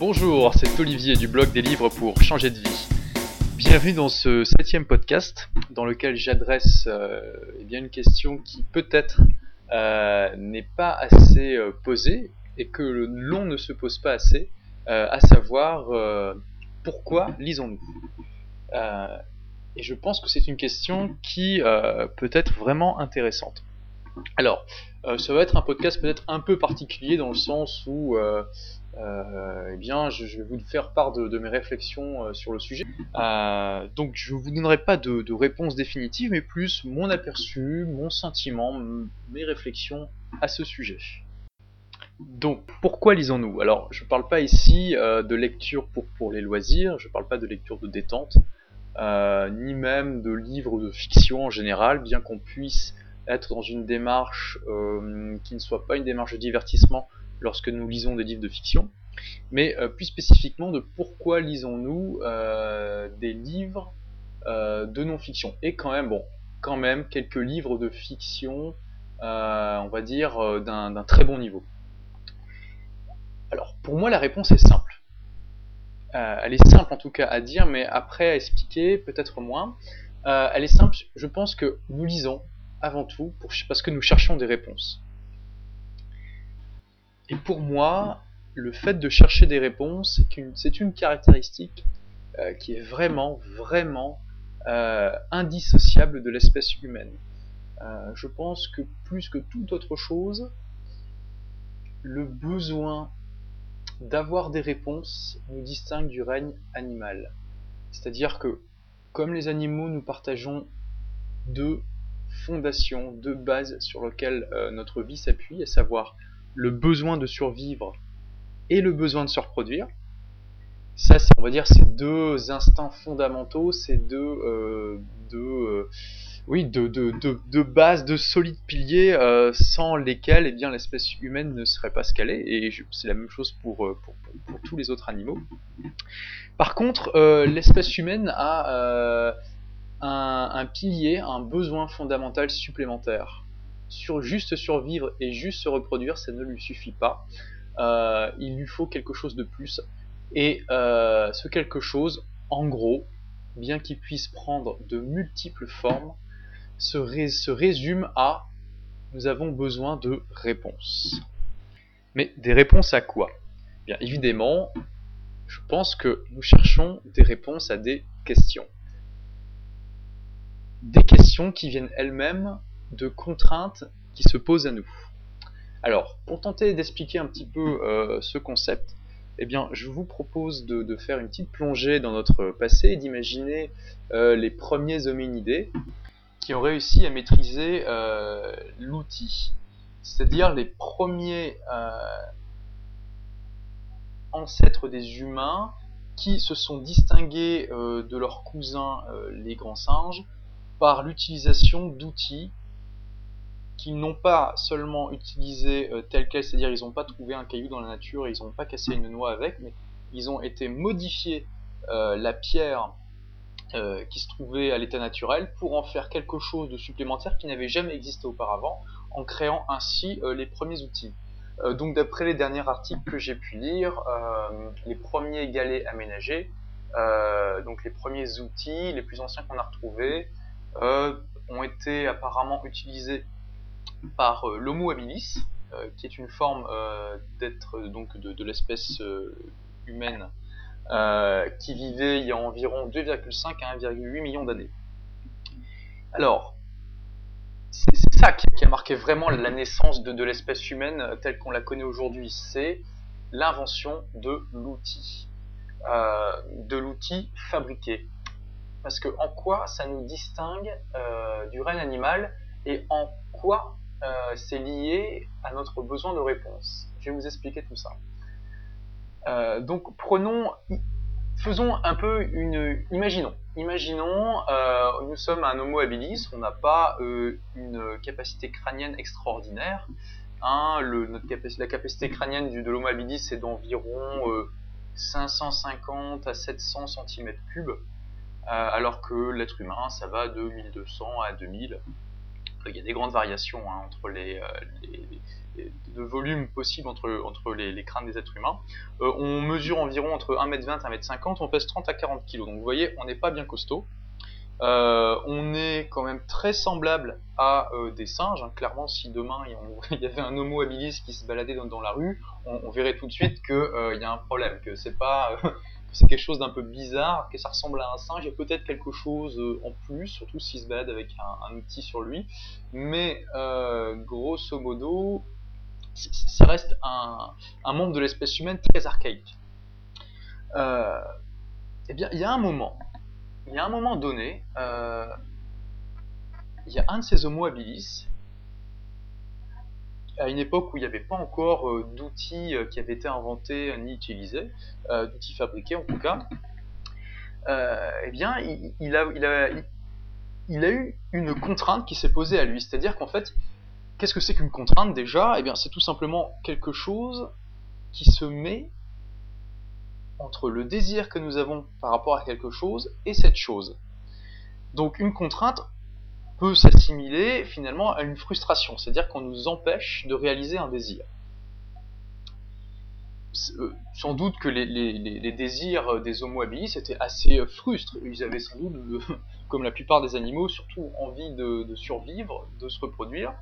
Bonjour, c'est Olivier du blog des livres pour changer de vie. Bienvenue dans ce septième podcast dans lequel j'adresse euh, eh bien une question qui peut-être euh, n'est pas assez euh, posée et que l'on ne se pose pas assez, à savoir pourquoi lisons-nous? Et je pense que c'est une question qui peut être vraiment intéressante. Alors, ça va être un podcast peut-être un peu particulier dans le sens où eh bien, je, vais vous faire part de, mes réflexions euh, sur le sujet. Euh, donc, je vous donnerai pas de, réponse définitive, mais plus mon aperçu, mon sentiment, mes réflexions à ce sujet. Donc, pourquoi lisons-nous? Alors, je ne parle pas ici de lecture pour, pour les loisirs, je ne parle pas de lecture de détente, ni même de livres de fiction en général, bien qu'on puisse être dans une démarche qui ne soit pas une démarche de divertissement, lorsque nous lisons des livres de fiction, mais euh, plus spécifiquement de pourquoi lisons-nous euh, des livres euh, de non-fiction. Et quand même, bon, quand même quelques livres de fiction, on va dire, d'un très bon niveau. Alors, pour moi, la réponse est simple. elle est simple en tout cas à dire, mais après à expliquer, peut-être moins. elle est simple, je pense que nous lisons avant tout parce que nous cherchons des réponses. Et pour moi, le fait de chercher des réponses, c'est une, caractéristique euh, qui est vraiment, vraiment euh, indissociable de l'espèce humaine. Euh, je pense que plus que toute autre chose, le besoin d'avoir des réponses nous distingue du règne animal. C'est-à-dire que, comme les animaux, nous partageons deux fondations, deux bases sur lesquelles notre vie s'appuie, à savoir le besoin de survivre et le besoin de se reproduire. Ça, c'est, on va dire, ces deux instincts fondamentaux, ces deux, euh, deux euh, oui, bases, de solides piliers euh, sans lesquels eh bien, l'espèce humaine ne serait pas est. Et c'est la même chose pour, tous les autres animaux. Par contre, l'espèce humaine a un, pilier, un besoin fondamental supplémentaire sur juste survivre et juste se reproduire, ça ne lui suffit pas. Euh, il lui faut quelque chose de plus. Et euh, ce quelque chose, en gros, bien qu'il puisse prendre de multiples formes, se, résume à nous avons besoin de réponses. Mais des réponses à quoi? Bien évidemment, je pense que nous cherchons des réponses à des questions. Des questions qui viennent elles-mêmes de contraintes qui se posent à nous. Alors, pour tenter d'expliquer un petit peu euh, ce concept, eh bien, je vous propose de, faire une petite plongée dans notre passé et d'imaginer euh, les premiers hominidés qui ont réussi à maîtriser euh, l'outil, c'est-à-dire les premiers ancêtres des humains qui se sont distingués de leurs cousins les grands singes par l'utilisation d'outils qu'ils n'ont pas seulement utilisé euh, tel quel, c'est-à-dire ils n'ont pas trouvé un caillou dans la nature et ils n'ont pas cassé une noix avec, mais ils ont été modifiés euh, la pierre euh, qui se trouvait à l'état naturel pour en faire quelque chose de supplémentaire qui n'avait jamais existé auparavant, en créant ainsi les premiers outils. donc d'après les derniers articles que j'ai pu lire, les premiers galets aménagés, donc les premiers outils, les plus anciens qu'on a retrouvés, ont été apparemment utilisés par euh, l'Homo habilis, euh, qui est une forme euh, d'être donc de, l'espèce humaine qui vivait il y a environ 2,5 à 1,8 millions d'années. Alors, c'est ça qui, a marqué vraiment la naissance de, l'espèce humaine telle qu'on la connaît aujourd'hui, c'est l'invention de l'outil, de l'outil fabriqué. Parce que en quoi ça nous distingue du règne animal et en quoi euh, c'est lié à notre besoin de réponse. Je vais vous expliquer tout ça. Euh, donc prenons, faisons un peu une, imaginons, imaginons, euh, nous sommes un Homo habilis, on n'a pas une capacité crânienne extraordinaire. Hein, la capacité crânienne du, de l'Homo habilis est d'environ 550 à 700 cm3, alors que l'être humain, ça va de 1200 à 2000. Il y a des grandes variations hein, entre les, de volume possible entre, entre les, crânes des êtres humains. on mesure environ entre 1m20 et 1m50, on pèse 30 à 40 kg. Donc vous voyez, on n'est pas bien costaud. on est quand même très semblable à des singes. Hein. Clairement, si demain il y avait un Homo habilis qui se baladait dans, la rue, on, verrait tout de suite qu'il y a un problème, que c'est pas c'est quelque chose d'un peu bizarre, que ça ressemble à un singe, il y a peut-être quelque chose euh, en plus, surtout s'il se balade avec un, outil sur lui, mais euh, grosso modo, ça reste un, membre de l'espèce humaine très archaïque. Euh, eh bien, il y a un moment, il y a un moment donné, il y a un de ces Homo habilis à une époque où il n'y avait pas encore euh, d'outils euh, qui avaient été inventés ni utilisés, euh, d'outils fabriqués en tout cas, eh bien, il, a, il, a, eu une contrainte qui s'est posée à lui. C'est-à-dire qu'en fait, qu'est-ce que c'est qu'une contrainte déjà? Eh bien, c'est tout simplement quelque chose qui se met entre le désir que nous avons par rapport à quelque chose et cette chose. Donc une contrainte, peut s'assimiler finalement à une frustration, c'est-à-dire qu'on nous empêche de réaliser un désir. Euh, sans doute que les, désirs des Homo habilis étaient assez frustres. Ils avaient sans doute, comme la plupart des animaux, surtout envie de, survivre, de se reproduire.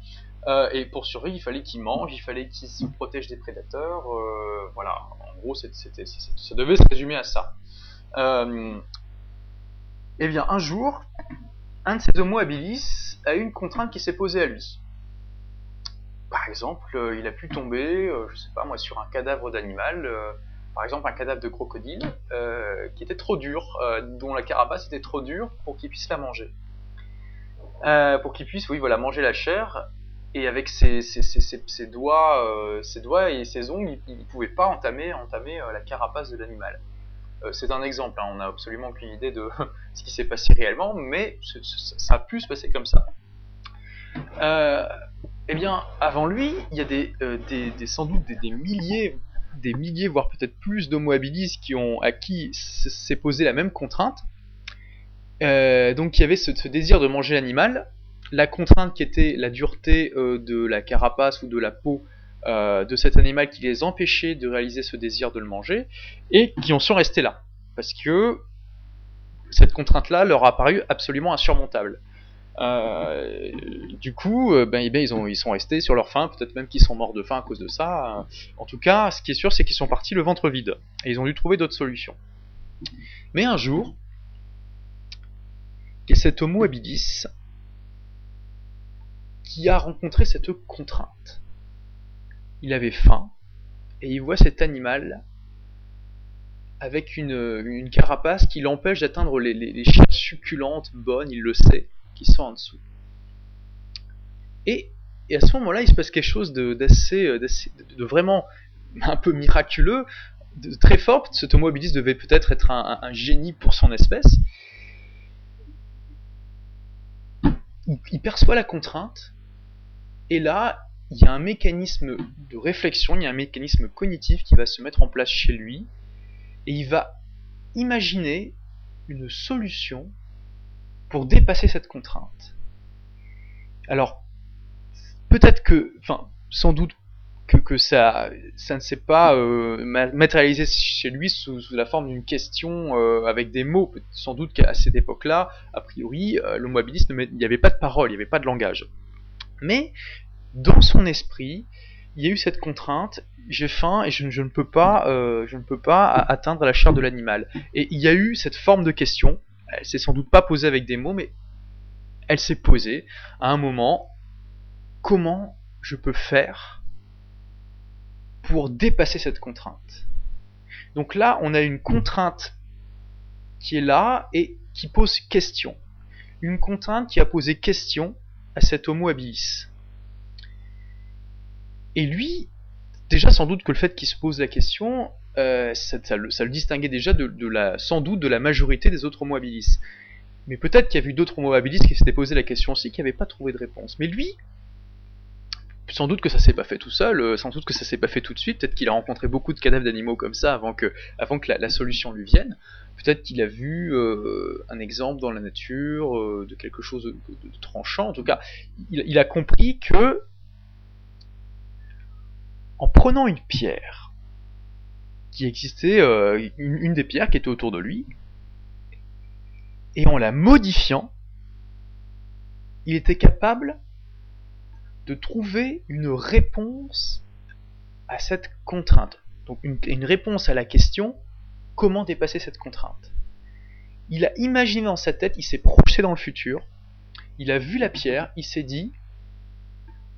Euh, et pour survivre, il fallait qu'ils mangent, il fallait qu'ils se protègent des prédateurs. Euh, voilà, en gros, ça devait se résumer à ça. eh bien, un jour, un de ces Homo habilis a eu une contrainte qui s'est posée à lui. Par exemple, euh, il a pu tomber, euh, je sais pas moi, sur un cadavre d'animal, euh, par exemple un cadavre de crocodile, qui était trop dur, dont la carapace était trop dure pour qu'il puisse la manger. pour qu'il puisse, oui, voilà, manger la chair, et avec ses, doigts, ses doigts et ses ongles, il ne pouvait pas entamer, entamer la carapace de l'animal. Euh, c'est un exemple, hein, on n'a absolument aucune idée de ce qui s'est passé réellement, mais ça a pu se passer comme ça. Euh, eh bien, avant lui, il y a des, euh, sans doute des, milliers, des milliers, voire peut-être plus d'Homo habilis qui ont, à qui s'est posé la même contrainte. donc, il y avait ce, ce désir de manger l'animal, la contrainte qui était la dureté de la carapace ou de la peau euh, de cet animal qui les empêchait de réaliser ce désir de le manger, et qui en sont restés là. Parce que cette contrainte-là leur a paru absolument insurmontable. Euh, du coup, euh, ben, eh ben, ils, ont, ils sont restés sur leur faim, peut-être même qu'ils sont morts de faim à cause de ça. En tout cas, ce qui est sûr, c'est qu'ils sont partis le ventre vide. Et ils ont dû trouver d'autres solutions. Mais un jour, a cet Homo habilis qui a rencontré cette contrainte il avait faim, et il voit cet animal avec une, carapace qui l'empêche d'atteindre les, les, succulentes, bonnes, il le sait, qui sont en dessous. Et, à ce moment-là, il se passe quelque chose d'assez, de, vraiment un peu miraculeux, de, très fort. Ce Homo devait peut-être être un, génie pour son espèce. il perçoit la contrainte, et là, il y a un mécanisme de réflexion, il y a un mécanisme cognitif qui va se mettre en place chez lui, et il va imaginer une solution pour dépasser cette contrainte. Alors, peut-être que, enfin, sans doute que, ça, ça ne s'est pas euh, matérialisé chez lui sous, la forme d'une question euh, avec des mots. Sans doute qu'à cette époque-là, a priori, euh, il n'y avait pas de parole, il n'y avait pas de langage. Mais dans son esprit, il y a eu cette contrainte, j'ai faim et je, ne peux pas, euh, ne peux pas atteindre la chair de l'animal. Et il y a eu cette forme de question, elle s'est sans doute pas posée avec des mots, mais elle s'est posée à un moment, comment je peux faire pour dépasser cette contrainte? Donc là, on a une contrainte qui est là et qui pose question. Une contrainte qui a posé question à cet homo habilis. Et lui, déjà sans doute que le fait qu'il se pose la question, euh, ça, le, distinguait déjà de, la, sans doute de la majorité des autres Homo habilis. Mais peut-être qu'il y a vu d'autres Homo habilis qui s'étaient posé la question aussi, qui n'avaient pas trouvé de réponse. Mais lui, sans doute que ça s'est pas fait tout seul, euh, sans doute que ça s'est pas fait tout de suite, peut-être qu'il a rencontré beaucoup de cadavres d'animaux comme ça avant que, avant que la, solution lui vienne. Peut-être qu'il a vu un exemple dans la nature de quelque chose de, tranchant. En tout cas, il, a compris que en prenant une pierre qui existait, une, des pierres qui était autour de lui, et en la modifiant, il était capable de trouver une réponse à cette contrainte. Donc une, réponse à la question comment dépasser cette contrainte? Il a imaginé dans sa tête, il s'est projeté dans le futur, il a vu la pierre, il s'est dit,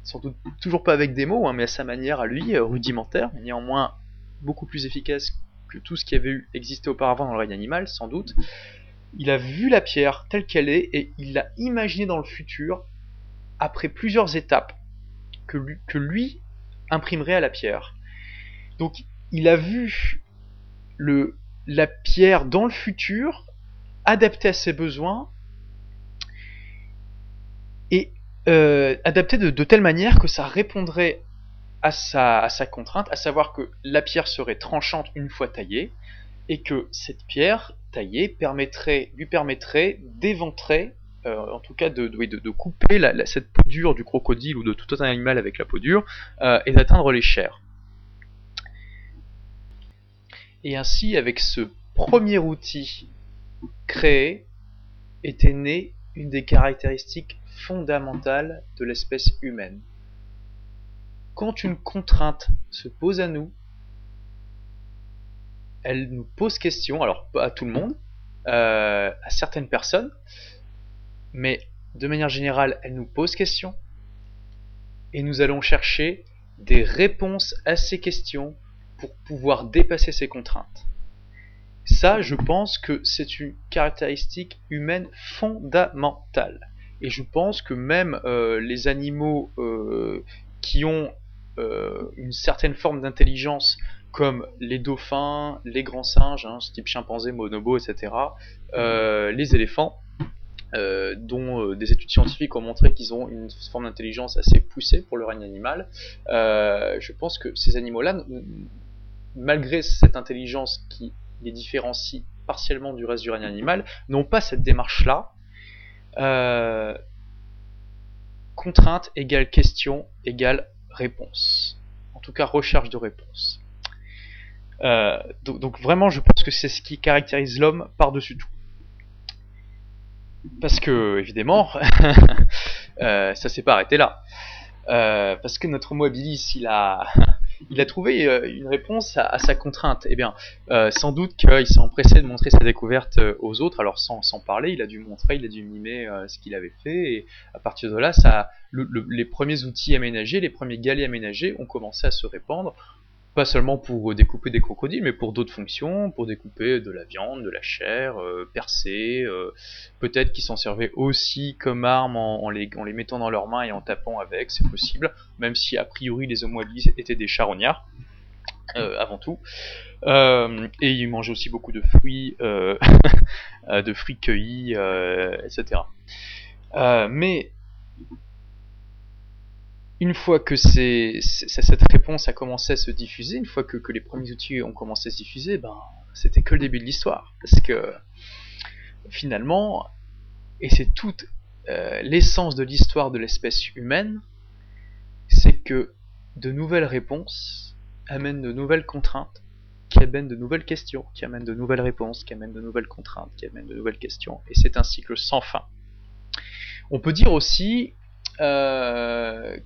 sans doute toujours pas avec des mots, hein, mais à sa manière à lui, euh, rudimentaire, mais néanmoins beaucoup plus efficace que tout ce qui avait existé auparavant dans le règne animal, sans doute, il a vu la pierre telle qu'elle est et il l'a imaginé dans le futur après plusieurs étapes que lui, imprimerait à la pierre. Donc il a vu la pierre dans le futur adaptée à ses besoins et euh, adaptée de, telle manière que ça répondrait à sa, contrainte, à savoir que la pierre serait tranchante une fois taillée et que cette pierre taillée lui permettrait d'éventrer, euh, en tout cas de, de, couper cette peau dure du crocodile ou de tout autre animal avec la peau dure euh, et d'atteindre les chairs. Et ainsi, avec ce premier outil créé, était née une des caractéristiques fondamentales de l'espèce humaine. Quand une contrainte se pose à nous, elle nous pose question, alors pas à tout le monde, euh, à certaines personnes, mais de manière générale, elle nous pose question, et nous allons chercher des réponses à ces questions pour pouvoir dépasser ces contraintes. Ça, je pense que c'est une caractéristique humaine fondamentale. Et je pense que même euh, les animaux euh, qui ont une certaine forme d'intelligence comme les dauphins, les grands singes, hein, type chimpanzé, monobo, etc., euh, les éléphants, euh, dont euh, des études scientifiques ont montré qu'ils ont une forme d'intelligence assez poussée pour le règne animal. je pense que ces animaux-là, malgré cette intelligence qui les différencie partiellement du reste du règne animal, n'ont pas cette démarche-là. Contrainte égale question égale réponse. En tout cas, recherche de réponse. Euh, donc, vraiment, je pense que c'est ce qui caractérise l'homme par-dessus tout. Parce que, évidemment, euh, ça s'est pas arrêté là. Euh, parce que notre homo habilis, il a, il a trouvé une réponse à, sa contrainte. Eh bien, sans doute qu'il s'est empressé de montrer sa découverte aux autres, alors sans, sans parler, il a dû montrer, il a dû mimer ce qu'il avait fait, et à partir de là, ça, les premiers outils aménagés, les premiers galets aménagés ont commencé à se répandre pas seulement pour découper des crocodiles, mais pour d'autres fonctions, pour découper de la viande, de la chair, euh, percer, euh, peut-être qu'ils s'en servaient aussi comme arme en, les, mettant dans leurs mains et en tapant avec, c'est possible, même si a priori les homo habilis étaient des charognards, euh, avant tout. et ils mangeaient aussi beaucoup de fruits, de fruits cueillis, etc. mais une fois que cette réponse a commencé à se diffuser, une fois que, les premiers outils ont commencé à se diffuser, ben, c'était que le début de l'histoire. Parce que finalement, et c'est toute euh, l'essence de l'histoire de l'espèce humaine, c'est que de nouvelles réponses amènent de nouvelles contraintes, qui amènent de nouvelles questions, qui amènent de nouvelles réponses, qui amènent de nouvelles contraintes, qui amènent de nouvelles questions. Et c'est un cycle sans fin. On peut dire aussi euh,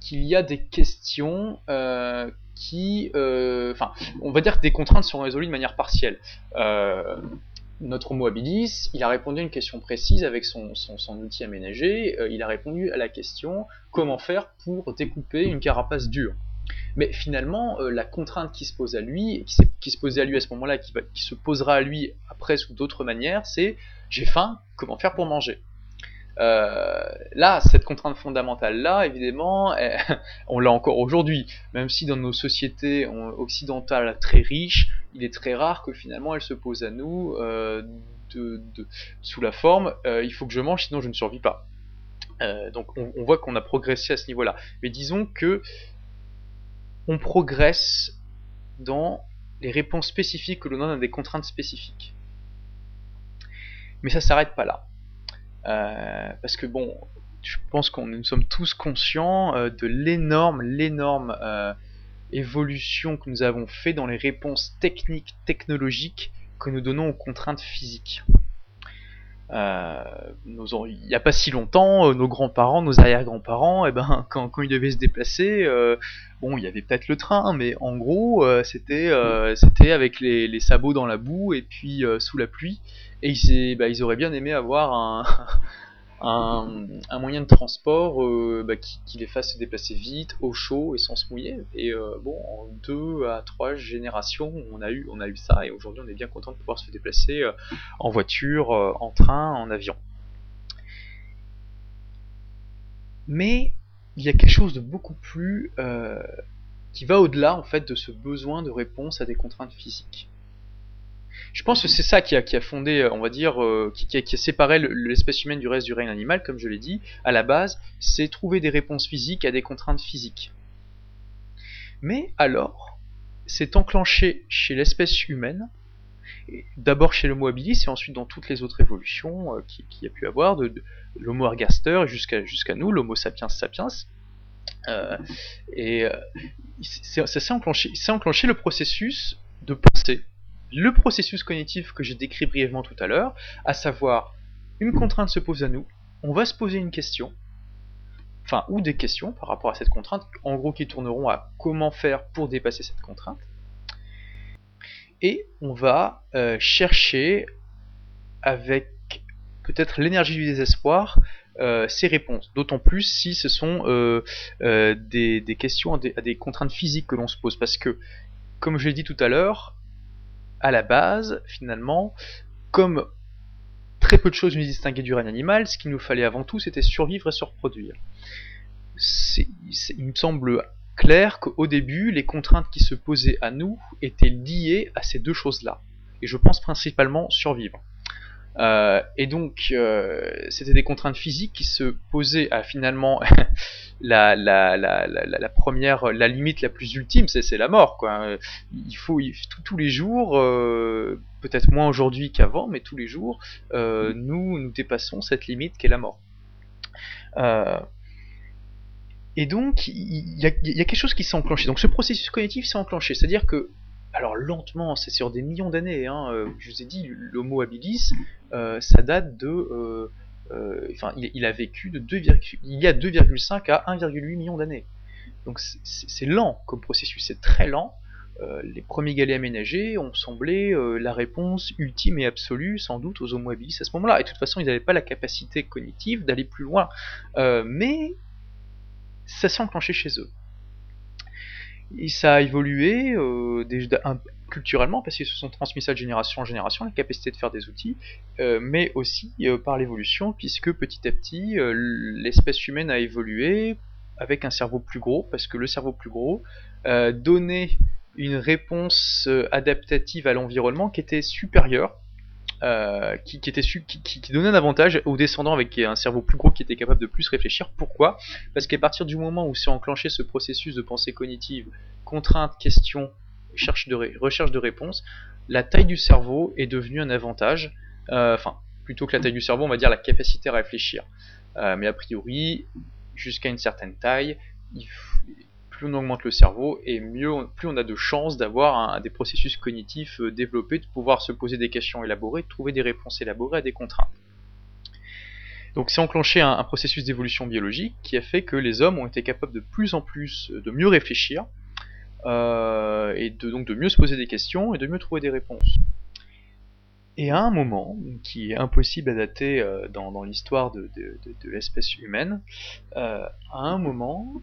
qu'il y a des questions euh, qui, euh, enfin, on va dire que des contraintes sont résolues de manière partielle. Euh, notre homo habilis, il a répondu à une question précise avec son, outil aménagé. il a répondu à la question comment faire pour découper une carapace dure? Mais finalement, la contrainte qui se pose à lui, qui, qui se posait à lui à ce moment-là, qui, qui se posera à lui après sous d'autres manières, c'est j'ai faim, comment faire pour manger? Euh, là, cette contrainte fondamentale-là, évidemment, on l'a encore aujourd'hui. Même si dans nos sociétés occidentales très riches, il est très rare que finalement elle se pose à nous euh, sous la forme euh, il faut que je mange sinon je ne survis pas. donc on, on voit qu'on a progressé à ce niveau-là. Mais disons que on progresse dans les réponses spécifiques que l'on donne à des contraintes spécifiques. Mais ça s'arrête pas là. Parce que bon, je pense qu'on nous sommes tous conscients de l'énorme, l'énorme évolution que nous avons fait dans les réponses techniques, technologiques que nous donnons aux contraintes physiques. Euh, il n'y a pas si longtemps, euh, nos grands-parents, nos arrière-grands-parents, eh ben, quand, quand, ils devaient se déplacer, euh, bon, il y avait peut-être le train, mais en gros, c'était c'était avec les, les, sabots dans la boue et puis sous la pluie. Et ils, bah, ils auraient bien aimé avoir un, un, moyen de transport euh, bah, qui, les fasse se déplacer vite, au chaud et sans se mouiller. Et euh, bon, en deux à trois générations, on a eu, on a eu ça, et aujourd'hui on est bien content de pouvoir se déplacer euh, en voiture, en train, en avion. Mais il y a quelque chose de beaucoup plus qui va au-delà en fait de ce besoin de réponse à des contraintes physiques. Je pense que c'est ça qui a, fondé, euh, on va dire, euh, qui, a, séparé l'espèce humaine du reste du règne animal, comme je l'ai dit. À la base, c'est trouver des réponses physiques à des contraintes physiques. Mais alors, c'est enclenché chez l'espèce humaine, d'abord chez l'Homo habilis et ensuite dans toutes les autres évolutions euh, qu'il qui a pu avoir, de, l'Homo ergaster jusqu'à jusqu'à nous, l'Homo sapiens sapiens. Euh, et ça s'est enclenché, enclenché le processus de pensée le processus cognitif que j'ai décrit brièvement tout à l'heure, à savoir une contrainte se pose à nous, on va se poser une question, enfin ou des questions par rapport à cette contrainte, en gros qui tourneront à comment faire pour dépasser cette contrainte, et on va euh, chercher avec peut-être l'énergie du désespoir euh, ces réponses. D'autant plus si ce sont euh, des, questions à des, contraintes physiques que l'on se pose. Parce que, comme je l'ai dit tout à l'heure, à la base, finalement, comme très peu de choses nous distinguaient du règne animal, ce qu'il nous fallait avant tout, c'était survivre et se reproduire. il me semble clair qu'au début, les contraintes qui se posaient à nous étaient liées à ces deux choses-là. Et je pense principalement survivre. Euh, et donc, euh, c'était des contraintes physiques qui se posaient à finalement la, la, la, la, première, la limite la plus ultime, c'est la mort. Quoi. Il faut, tous les jours, euh, peut-être moins aujourd'hui qu'avant, mais tous les jours, nous nous dépassons cette limite qu'est la mort. et donc, il y, a, y a quelque chose qui s'est enclenché. Donc, ce processus cognitif s'est enclenché, c'est-à-dire que alors lentement, c'est sur des millions d'années. Hein, euh, je vous ai dit, l'Homo habilis, euh, ça date de, euh, enfin, il, a vécu de 2, il y a 2,5 à 1,8 millions d'années. Donc c'est lent comme processus, c'est très lent. les premiers galets aménagés ont semblé la réponse ultime et absolue, sans doute, aux Homo à ce moment-là. Et de toute façon, ils n'avaient pas la capacité cognitive d'aller plus loin. mais ça s'est enclenché chez eux. Et ça a évolué euh, culturellement parce qu'ils se sont transmis ça de génération en génération, la capacité de faire des outils, euh, mais aussi euh, par l'évolution, puisque petit à petit, l'espèce humaine a évolué avec un cerveau plus gros, parce que le cerveau plus gros donnait une réponse adaptative à l'environnement qui était supérieure euh, qui, était qui, donnait un avantage aux descendants avec un cerveau plus gros qui était capable de plus réfléchir. Pourquoi? Parce qu'à partir du moment où s'est enclenché ce processus de pensée cognitive, contrainte, question, recherche de, de réponse, la taille du cerveau est devenue un avantage. Euh, enfin, plutôt que la taille du cerveau, on va dire la capacité à réfléchir. Euh, mais a priori, jusqu'à une certaine taille, il plus on augmente le cerveau et mieux plus on a de chances d'avoir des processus cognitifs euh, développés, de pouvoir se poser des questions élaborées, de trouver des réponses élaborées à des contraintes. Donc c'est enclenché un, processus d'évolution biologique qui a fait que les hommes ont été capables de plus en plus de mieux réfléchir euh, et donc de mieux se poser des questions et de mieux trouver des réponses. Et à un moment, qui est impossible à dater dans, l'histoire de, l'espèce humaine, à un moment,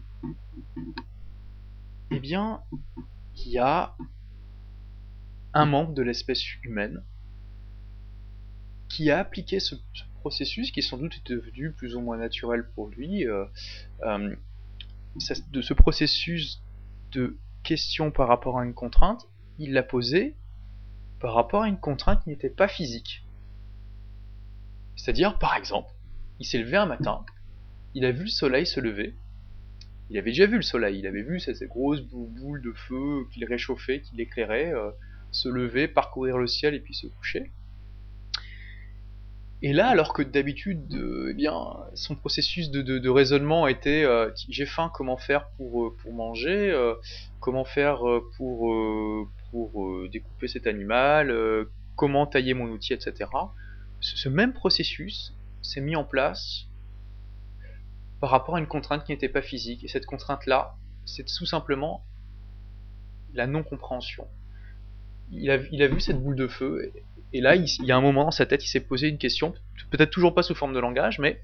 eh bien, il y a un membre de l'espèce humaine qui a appliqué ce, processus qui sans doute est devenu plus ou moins naturel pour lui, euh, euh, de ce processus de par rapport à une contrainte, il l'a posé par rapport à une contrainte qui n'était pas physique. C'est-à-dire, par exemple, il s'est levé un matin, il a vu le soleil se lever, il avait déjà vu le soleil, il avait vu ces, grosses boules de feu qu'il réchauffait, qui l'éclairait, euh, se lever, parcourir le ciel et puis se coucher. Et là, alors que d'habitude, eh bien, son processus de, raisonnement était j'ai faim, comment faire pour, pour manger, comment faire pour, découper cet animal, comment tailler mon outil, etc. Ce même processus s'est mis en place par rapport à une contrainte qui n'était pas physique. Et cette contrainte-là, c'est tout simplement la non-compréhension. Il a, vu cette boule de feu, et, là, il, y a un moment dans sa tête, il s'est posé une question, peut-être toujours pas sous forme de langage, mais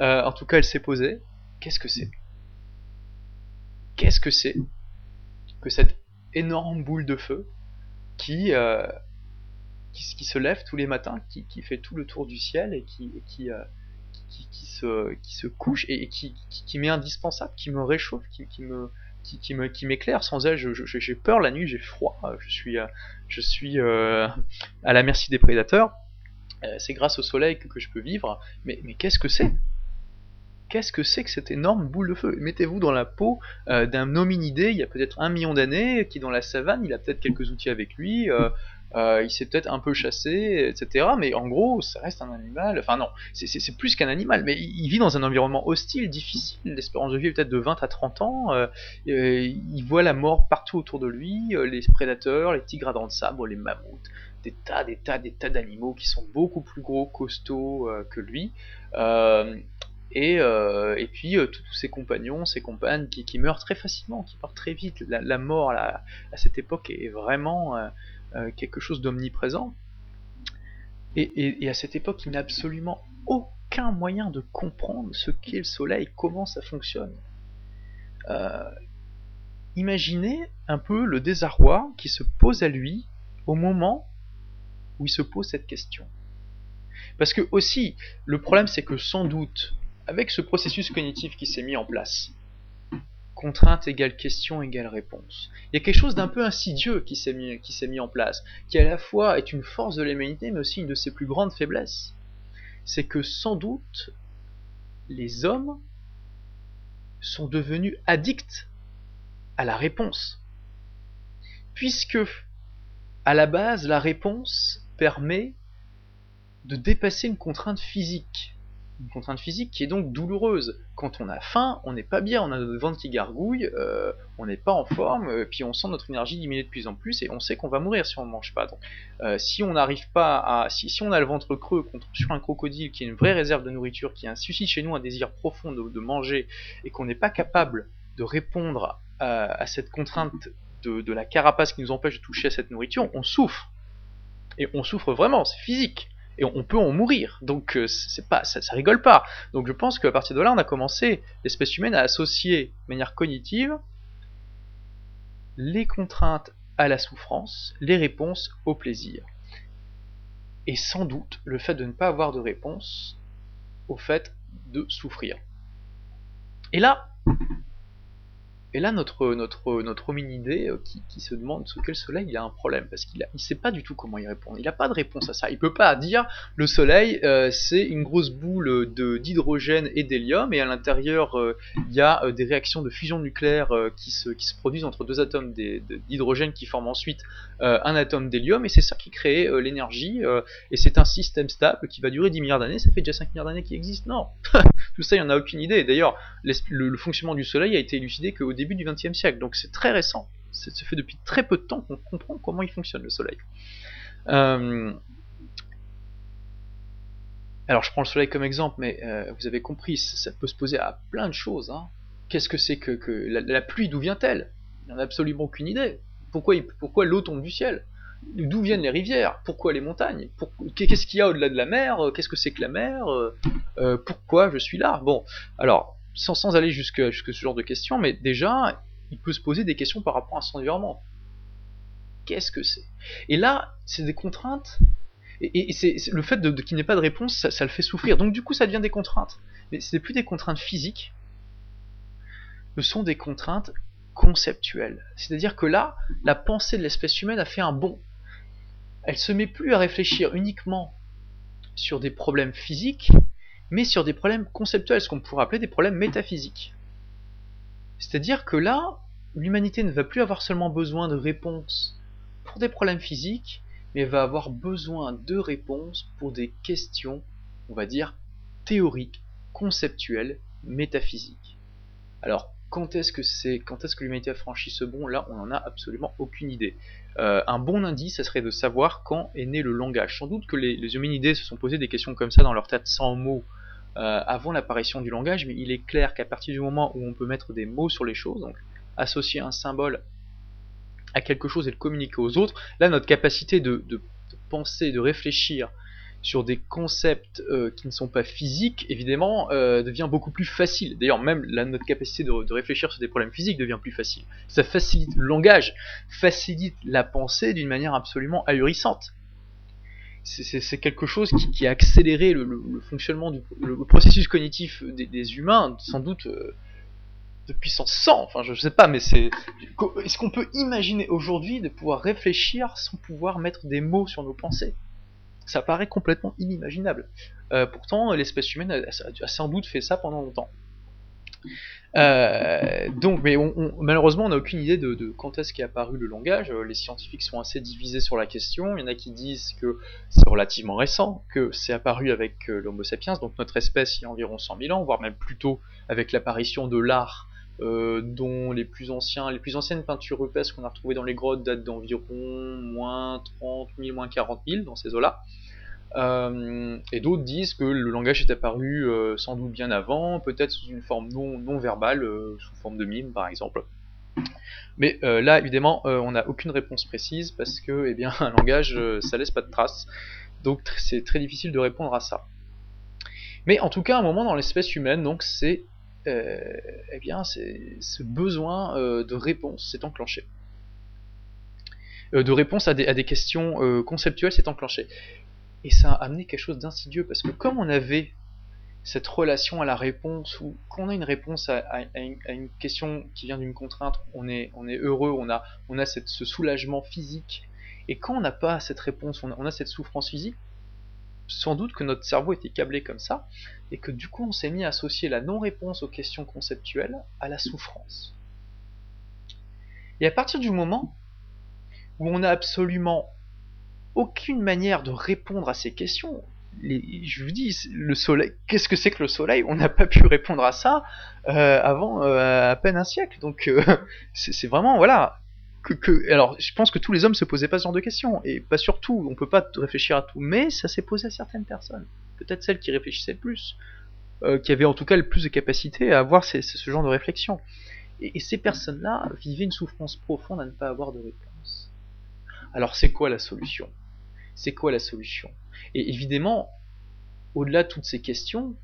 euh, en tout cas, elle s'est posée, qu'est-ce que c'est? Qu'est-ce que c'est que cette énorme boule de feu qui, euh, qui, se lève tous les matins, qui, qui, fait tout le tour du ciel et qui, qui, euh, qui, se, qui se couche et, qui, qui, m'est indispensable, qui me réchauffe, qui me qui, me qui m'éclaire. Sans elle j'ai peur la nuit j'ai froid. Je suis euh, je suis euh, à la merci des prédateurs. Euh, c'est grâce au soleil que, je peux vivre. Mais mais qu'est-ce que c'est? Qu'est-ce que c'est que cette énorme boule de feu? Mettez-vous dans la peau d'un hominidé il y a peut-être un million d'années, qui dans la savane, il a peut-être quelques outils avec lui, euh, il s'est peut-être un peu chassé, etc. Mais en gros, ça reste un animal. Enfin non, c'est plus qu'un animal, mais il vit dans un environnement hostile, difficile. L'espérance de vie est peut-être de 20 à 30 ans. Euh, euh, il voit la mort partout autour de lui, les prédateurs, les tigres à dents de sabre, les mammouths, des tas, des tas, des tas d'animaux qui sont beaucoup plus gros, costauds que lui. Et, puis tous ses compagnons, ses compagnes qui, meurent très facilement, qui partent très vite. La, mort à cette époque est vraiment euh, quelque chose d'omniprésent. Et, à cette époque, il n'a absolument aucun moyen de comprendre ce qu'est le Soleil, comment ça fonctionne. Euh, imaginez un peu le désarroi qui se pose à lui au moment où il se pose cette question. Parce que aussi, le problème c'est que sans doute, avec ce processus cognitif qui s'est mis en place, contrainte égale question égale réponse. Il y a quelque chose d'un peu insidieux qui s'est mis, en place, qui à la fois est une force de l'humanité, mais aussi une de ses plus grandes faiblesses. C'est que sans doute, les hommes sont devenus addicts à la réponse. Puisque, à la base, la réponse permet de dépasser une contrainte physique une contrainte physique qui est donc douloureuse. Quand on a faim, on n'est pas bien, on a notre ventre qui gargouille, euh, on n'est pas en forme, euh, puis on sent notre énergie diminuer de plus en plus et on sait qu'on va mourir si on ne mange pas. Donc, euh, si on n'arrive pas à, si, si, on a le ventre creux, qu'on sur un crocodile qui est une vraie réserve de nourriture, qui suscite chez nous un désir profond de, manger et qu'on n'est pas capable de répondre à, cette contrainte de la carapace qui nous empêche de toucher à cette nourriture, on souffre. Et on souffre vraiment, c'est physique et on peut en mourir. Donc euh, c'est pas, ça, rigole pas. Donc je pense qu'à partir de là, on a commencé l'espèce humaine à associer de manière cognitive les contraintes à la souffrance, les réponses au plaisir. Et sans doute le fait de ne pas avoir de réponse au fait de souffrir. Et là, et là, notre, notre, notre hominidé euh, qui, se demande sous quel soleil il a un problème, parce qu'il ne sait pas du tout comment y répondre. Il n'a pas de réponse à ça. Il peut pas dire le soleil, euh, c'est une grosse boule d'hydrogène et d'hélium, et à l'intérieur, euh, il y a des réactions de fusion nucléaire qui, se, qui se produisent entre deux atomes d'hydrogène qui forment ensuite un atome d'hélium, et c'est ça qui crée l'énergie, et c'est un système stable qui va durer 10 milliards d'années. Ça fait déjà 5 milliards d'années qu'il existe Non Tout ça, il n'y en a aucune idée. D'ailleurs, le, fonctionnement du soleil a été élucidé qu'au début du XXe siècle, donc c'est très récent. Ça fait depuis très peu de temps qu'on comprend comment il fonctionne le Soleil. Euh, alors je prends le Soleil comme exemple, mais euh, vous avez compris, ça, peut se poser à plein de choses. Hein. Qu'est-ce que c'est que, la, pluie, d'où vient-elle? Il n'y en a absolument aucune idée. Pourquoi, pourquoi l'eau tombe du ciel? D'où viennent les rivières? Pourquoi les montagnes? Qu'est-ce qu'il y a au-delà de la mer? Qu'est-ce que c'est que la mer? Euh, Pourquoi je suis là? Bon, alors sans, aller jusque, ce genre de questions, mais déjà, il peut se poser des questions par rapport à son environnement. Qu'est-ce que c'est? Et là, c'est des contraintes, et, c'est le fait qu'il n'ait pas de réponse, ça, le fait souffrir. Donc du coup, ça devient des contraintes. Mais ce n'est plus des contraintes physiques, ce sont des contraintes conceptuelles. C'est-à-dire que là, la pensée de l'espèce humaine a fait un bond. Elle se met plus à réfléchir uniquement sur des problèmes physiques, mais sur des problèmes conceptuels, ce qu'on pourrait appeler des problèmes métaphysiques. C'est-à-dire que là, l'humanité ne va plus avoir seulement besoin de réponses pour des problèmes physiques, mais va avoir besoin de réponses pour des questions on va dire, théorique, conceptuelle, métaphysique. Alors, quand est-ce que l'humanité a franchi ce bon Là, on n'en a absolument aucune idée. Euh, un bon indice, ça serait de savoir quand est né le langage. Sans doute que les, les hominidés se sont posé des questions comme ça dans leur tête sans mots euh, avant l'apparition du langage, mais il est clair qu'à partir du moment où on peut mettre des mots sur les choses, donc associer un symbole à quelque chose et le communiquer aux autres, là notre capacité de penser, de réfléchir sur des concepts euh, qui ne sont pas physiques, évidemment, euh, devient beaucoup plus facile. D'ailleurs, même la, notre capacité de, de, réfléchir sur des problèmes physiques devient plus facile. Ça facilite le langage, facilite la pensée d'une manière absolument ahurissante. C'est quelque chose qui, a accéléré le, fonctionnement du le processus cognitif des, humains, sans doute euh, depuis 100 enfin je sais pas, mais c'est... Est-ce qu'on peut imaginer aujourd'hui de pouvoir réfléchir sans pouvoir mettre des mots sur nos pensées? Ça paraît complètement inimaginable. Euh, pourtant, l'espèce humaine a, sans doute fait ça pendant longtemps. Euh, donc, mais on, malheureusement, on n'a aucune idée de, de quand est-ce qu'est apparu le langage. Les scientifiques sont assez divisés sur la question. Il y en a qui disent que c'est relativement récent, que c'est apparu avec euh, l'Homo sapiens, donc notre espèce il y a environ 100 000 ans, voire même plus tôt avec l'apparition de l'art euh, dont les plus anciennes peintures rupestres qu'on a retrouvées dans les grottes datent d'environ moins 30 000, moins 40 000 dans ces eaux-là. Euh, et d'autres disent que le langage est apparu euh, sans doute bien avant, peut-être sous une forme non, verbale, sous forme de mime par exemple. Mais là, évidemment, on n'a aucune réponse précise parce que, eh bien, un langage, ça laisse pas de traces. Donc, c'est très difficile de répondre à ça. Mais en tout cas, un moment dans l'espèce humaine, donc, c'est eh bien, ce besoin euh, de réponse s'est enclenché. Euh, de réponse à des, à des questions conceptuelles s'est enclenché. Et ça a amené quelque chose d'insidieux, parce que comme on avait cette relation à la réponse, ou quand on a une réponse à, une, question qui vient d'une contrainte, on est, on est heureux, on a, on a cette, ce soulagement physique, et quand on n'a pas cette réponse, on a cette souffrance physique, sans doute que notre cerveau était câblé comme ça, et que du coup on s'est mis à associer la non-réponse aux questions conceptuelles à la souffrance. Et à partir du moment où on n'a absolument aucune manière de répondre à ces questions, je vous dis, le soleil, qu'est-ce que c'est que le soleil? On n'a pas pu répondre à ça euh, avant euh, à peine un siècle. Donc euh, c'est vraiment, voilà, que, alors, je pense que tous les hommes se posaient pas ce genre de questions, et pas sur tout, on peut pas réfléchir à tout, mais ça s'est posé à certaines personnes. Peut-être celles qui réfléchissaient le plus, euh, qui avaient en tout cas le plus de capacité à avoir ce genre de réflexion. Et, et ces personnes-là vivaient une souffrance profonde à ne pas avoir de réponse. Alors, c'est quoi la solution? C'est quoi la solution? Et évidemment, au-delà de toutes ces questions,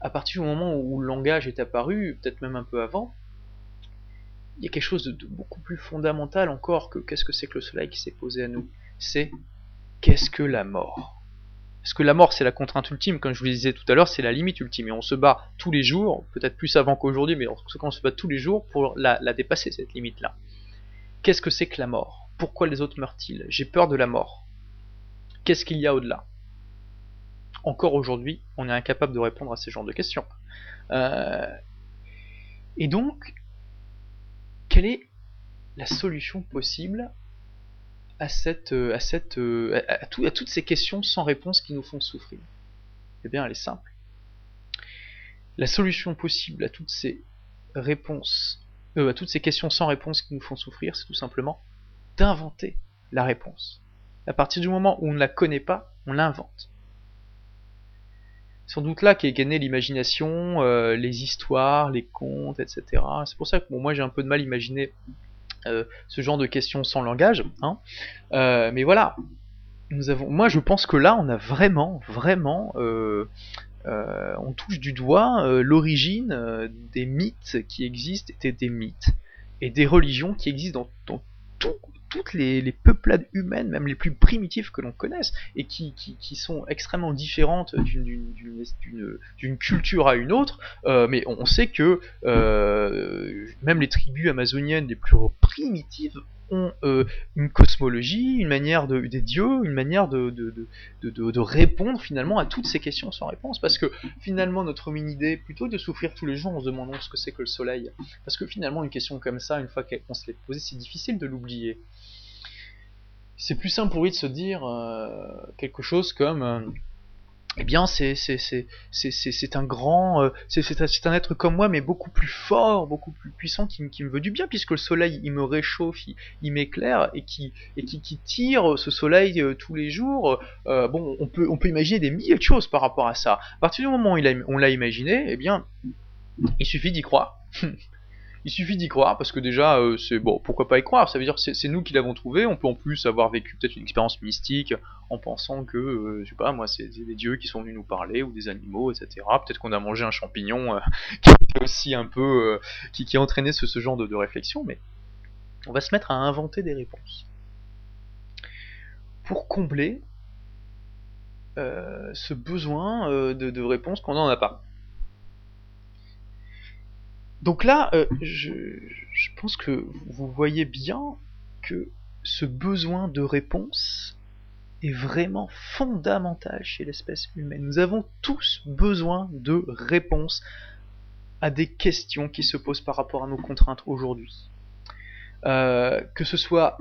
à partir du moment où le langage est apparu, peut-être même un peu avant, il y a quelque chose de, beaucoup plus fondamental encore que qu'est-ce que c'est que le soleil qui s'est posé à nous. C'est qu'est-ce que la mort? Parce que la mort, c'est la contrainte ultime, comme je vous le disais tout à l'heure, c'est la limite ultime. Et on se bat tous les jours, peut-être plus avant qu'aujourd'hui, mais on se bat tous les jours pour la, la dépasser, cette limite-là. Qu'est-ce que c'est que la mort? Pourquoi les autres meurent-ils? J'ai peur de la mort. Qu'est-ce qu'il y a au-delà? Encore aujourd'hui, on est incapable de répondre à ces genres de questions. Euh... Et donc, quelle est la solution possible à, tout, à, toutes ces questions sans réponse qui nous font souffrir? Eh bien, elle est simple. La solution possible à toutes ces réponses, euh, à toutes ces questions sans réponse qui nous font souffrir, c'est tout simplement d'inventer la réponse. À partir du moment où on ne la connaît pas, on l'invente sans doute là qu'est née l'imagination, euh, les histoires, les contes, etc. C'est pour ça que moi j'ai un peu de mal à imaginer euh, ce genre de questions sans langage. Hein. Euh, mais voilà, moi je pense que là on a vraiment, vraiment, on touche du doigt l'origine des mythes qui existent, et des mythes et des religions qui existent dans, dans tout, toutes les, peuplades humaines, même les plus primitives que l'on connaisse, et qui, sont extrêmement différentes d'une culture à une autre, euh, mais on sait que euh, même les tribus amazoniennes les plus primitives ont euh, une cosmologie, une manière de, des dieux, une manière de, de, répondre finalement à toutes ces questions sans réponse. Parce que finalement, notre hominidé, plutôt que de souffrir tous les jours en se demandant ce que c'est que le soleil, parce que finalement, une question comme ça, une fois qu'on se l'est posée, c'est difficile de l'oublier. C'est plus simple pour lui de se dire euh, quelque chose comme euh, eh bien c'est c'est un grand euh, c'est un être comme moi mais beaucoup plus fort beaucoup plus puissant qui, me veut du bien puisque le soleil il me réchauffe il, m'éclaire et qui et qui, qui, tire ce soleil tous les jours. Bon on peut on peut imaginer des milliers de choses par rapport à ça. À partir du moment où on l'a imaginé eh bien il suffit d'y croire Il suffit d'y croire parce que déjà, euh, c'est bon, pourquoi pas y croire? Ça veut dire c'est nous qui l'avons trouvé. On peut en plus avoir vécu peut-être une expérience mystique en pensant que, euh, je sais pas, moi, c'est des dieux qui sont venus nous parler ou des animaux, etc. Peut-être qu'on a mangé un champignon euh, qui était aussi un peu, qui, ce genre de, réflexion, mais on va se mettre à inventer des réponses pour combler ce besoin de, de réponse qu'on n'en a pas. Donc là, euh, je, pense que vous voyez bien que ce besoin de réponse est vraiment fondamental chez l'espèce humaine. Nous avons tous besoin de réponses à des questions qui se posent par rapport à nos contraintes aujourd'hui. Euh, que ce soit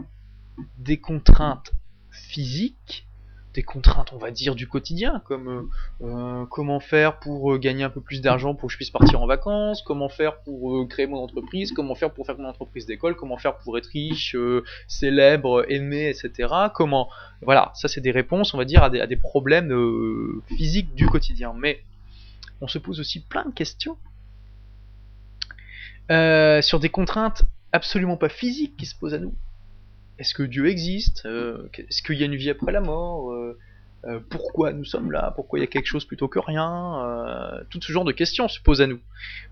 des contraintes physiques, des contraintes, on va dire, du quotidien, comme euh, euh, comment faire pour euh, gagner un peu plus d'argent pour que je puisse partir en vacances, comment faire pour créer mon entreprise, comment faire pour faire mon entreprise d'école, comment faire pour être riche, célèbre, aimé, etc. Comment, voilà, ça c'est des réponses, on va dire, à des, à des problèmes physiques du quotidien. Mais on se pose aussi plein de questions sur des contraintes absolument pas physiques qui se posent à nous est-ce que Dieu existe? Euh, Est-ce qu'il y a une vie après la mort? Euh, euh, Pourquoi nous sommes là? Pourquoi il y a quelque chose plutôt que rien? Tout ce genre de questions se posent à nous.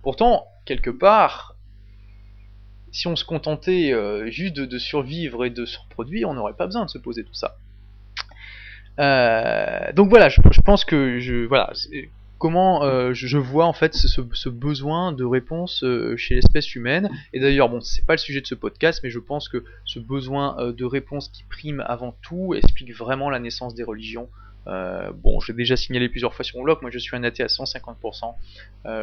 Pourtant, quelque part, si on se contentait juste de, survivre et de se reproduire, on n'aurait pas besoin de se poser tout ça. donc voilà, je, pense que voilà, comment euh, je, vois en fait ce, besoin de réponse euh, chez l'espèce humaine. Et d'ailleurs, bon, c'est pas le sujet de ce podcast, mais je pense que ce besoin euh, de réponse qui prime avant tout explique vraiment la naissance des religions. bon, j'ai déjà signalé plusieurs fois sur mon blog, moi je suis un athée à 150%.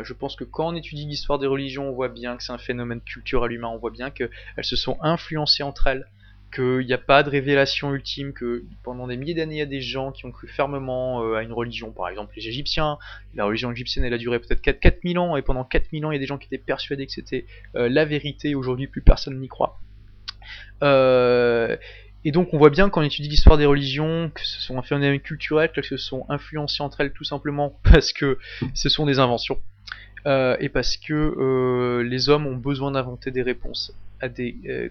je pense que quand on étudie l'histoire des religions, on voit bien que c'est un phénomène culturel humain, on voit bien qu'elles se sont influencées entre elles qu'il n'y a pas de révélation ultime, que pendant des milliers d'années, il y a des gens qui ont cru fermement euh, à une religion, par exemple les Égyptiens. La religion égyptienne, elle a duré peut-être 4 4000 ans, et pendant 4000 ans, il y a des gens qui étaient persuadés que c'était euh, la vérité, aujourd'hui, plus personne n'y croit. Euh, et donc, on voit bien quand on étudie l'histoire des religions, que ce sont un phénomène culturel, que ce sont influencées entre elles tout simplement parce que ce sont des inventions. et parce que les hommes ont besoin d'inventer des réponses à des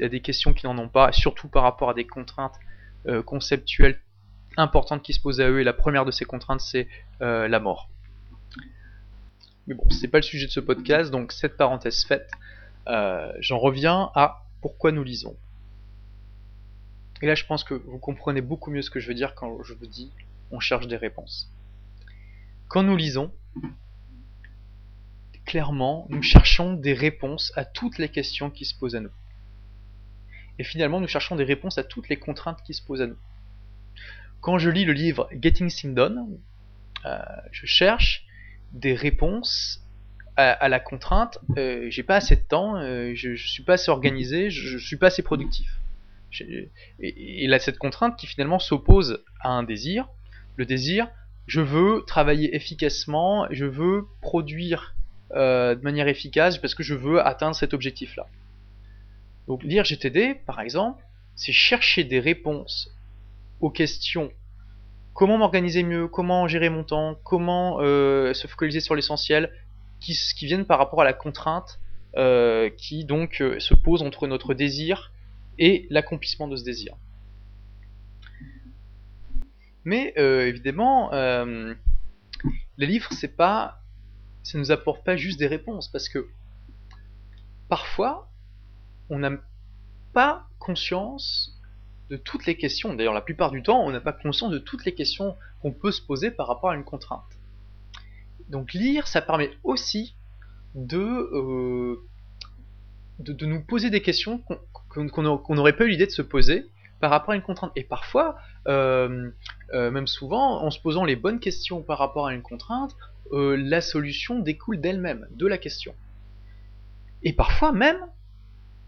à des questions qui n'en ont pas, surtout par rapport à des contraintes euh, conceptuelles importantes qui se posent à eux. Et la première de ces contraintes, c'est euh, la mort. Mais bon, c'est pas le sujet de ce podcast, donc cette parenthèse faite, euh, j'en reviens à pourquoi nous lisons. Et là, je pense que vous comprenez beaucoup mieux ce que je veux dire quand je vous dis on cherche des réponses. Quand nous lisons, clairement, nous cherchons des réponses à toutes les questions qui se posent à nous. Et finalement, nous cherchons des réponses à toutes les contraintes qui se posent à nous. Quand je lis le livre Getting Things Done, euh, je cherche des réponses à, la contrainte euh, j'ai pas assez de temps, euh, je, je, suis pas assez organisé, je, je suis pas assez productif. Et, et, là, cette contrainte qui finalement s'oppose à un désir, le désir, je veux travailler efficacement, je veux produire de manière efficace parce que je veux atteindre cet objectif-là. Donc lire GTD, par exemple, c'est chercher des réponses aux questions comment m'organiser mieux, comment gérer mon temps, comment euh, se focaliser sur l'essentiel, qui, qui, viennent par rapport à la contrainte euh, qui donc euh, se pose entre notre désir et l'accomplissement de ce désir. Mais évidemment, les livres, c'est pas, ça nous apporte pas juste des réponses, parce que parfois, on n'a pas conscience de toutes les questions. D'ailleurs, la plupart du temps, on n'a pas conscience de toutes les questions qu'on peut se poser par rapport à une contrainte. Donc lire, ça permet aussi de, euh, de, nous poser des questions qu'on n'aurait pas eu l'idée de se poser par rapport à une contrainte. Et parfois, euh, euh, même souvent, en se posant les bonnes questions par rapport à une contrainte, la solution découle d'elle-même, de la question. Et parfois même,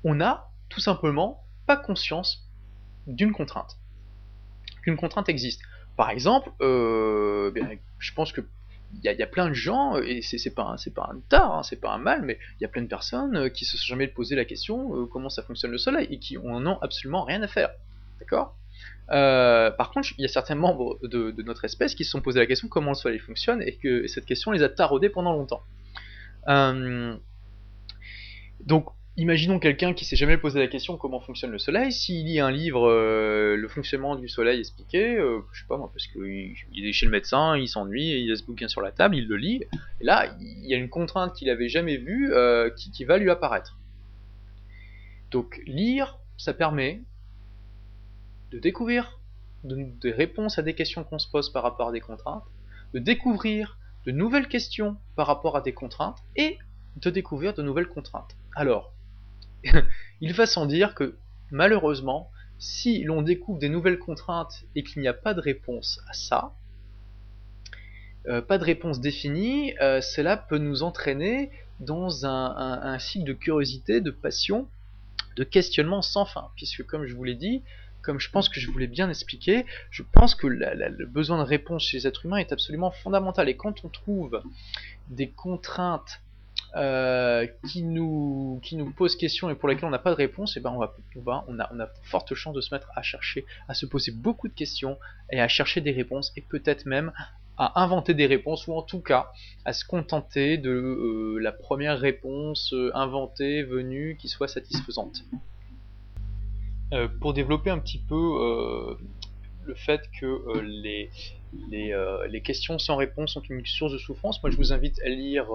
on n'a tout simplement pas conscience d'une contrainte. Qu'une contrainte existe. par exemple, euh, je pense que il y, a plein de gens, et c'est pas, un, pas un tard, hein, c'est pas un mal, mais il y a plein de personnes qui se sont jamais posé la question comment ça fonctionne le soleil et qui en ont absolument rien à faire. D'accord? Par contre, il y a certains membres de, notre espèce qui se sont posé la question comment le soleil fonctionne et que cette question les a taraudés pendant longtemps. donc, Imaginons quelqu'un qui s'est jamais posé la question comment fonctionne le Soleil. S'il lit un livre, euh, le fonctionnement du Soleil expliqué, euh, je sais pas moi, parce qu'il est chez le médecin, il s'ennuie, il a ce bouquin sur la table, il le lit. Et là, il y a une contrainte qu'il avait jamais vue euh, qui, va lui apparaître. Donc lire, ça permet de découvrir des réponses à des questions qu'on se pose par rapport à des contraintes, de découvrir de nouvelles questions par rapport à des contraintes et de découvrir de nouvelles contraintes. Alors, il va sans dire que malheureusement, si l'on découvre des nouvelles contraintes et qu'il n'y a pas de réponse à ça, euh, pas de réponse définie, euh, cela peut nous entraîner dans un, cycle de curiosité, de passion, de questionnement sans fin. Puisque comme je vous l'ai dit, comme je pense que je voulais bien expliquer, je pense que le besoin de réponse chez les êtres humains est absolument fondamental. Et quand on trouve des contraintes euh, qui nous qui nous pose question et pour lesquelles on n'a pas de réponse, et eh ben on va, on a on a forte chance de se mettre à chercher, à se poser beaucoup de questions et à chercher des réponses et peut-être même à inventer des réponses ou en tout cas à se contenter de euh, la première réponse euh, inventée venue qui soit satisfaisante. pour développer un petit peu le fait que les, les, les, questions sans réponse sont une source de souffrance, moi je vous invite à lire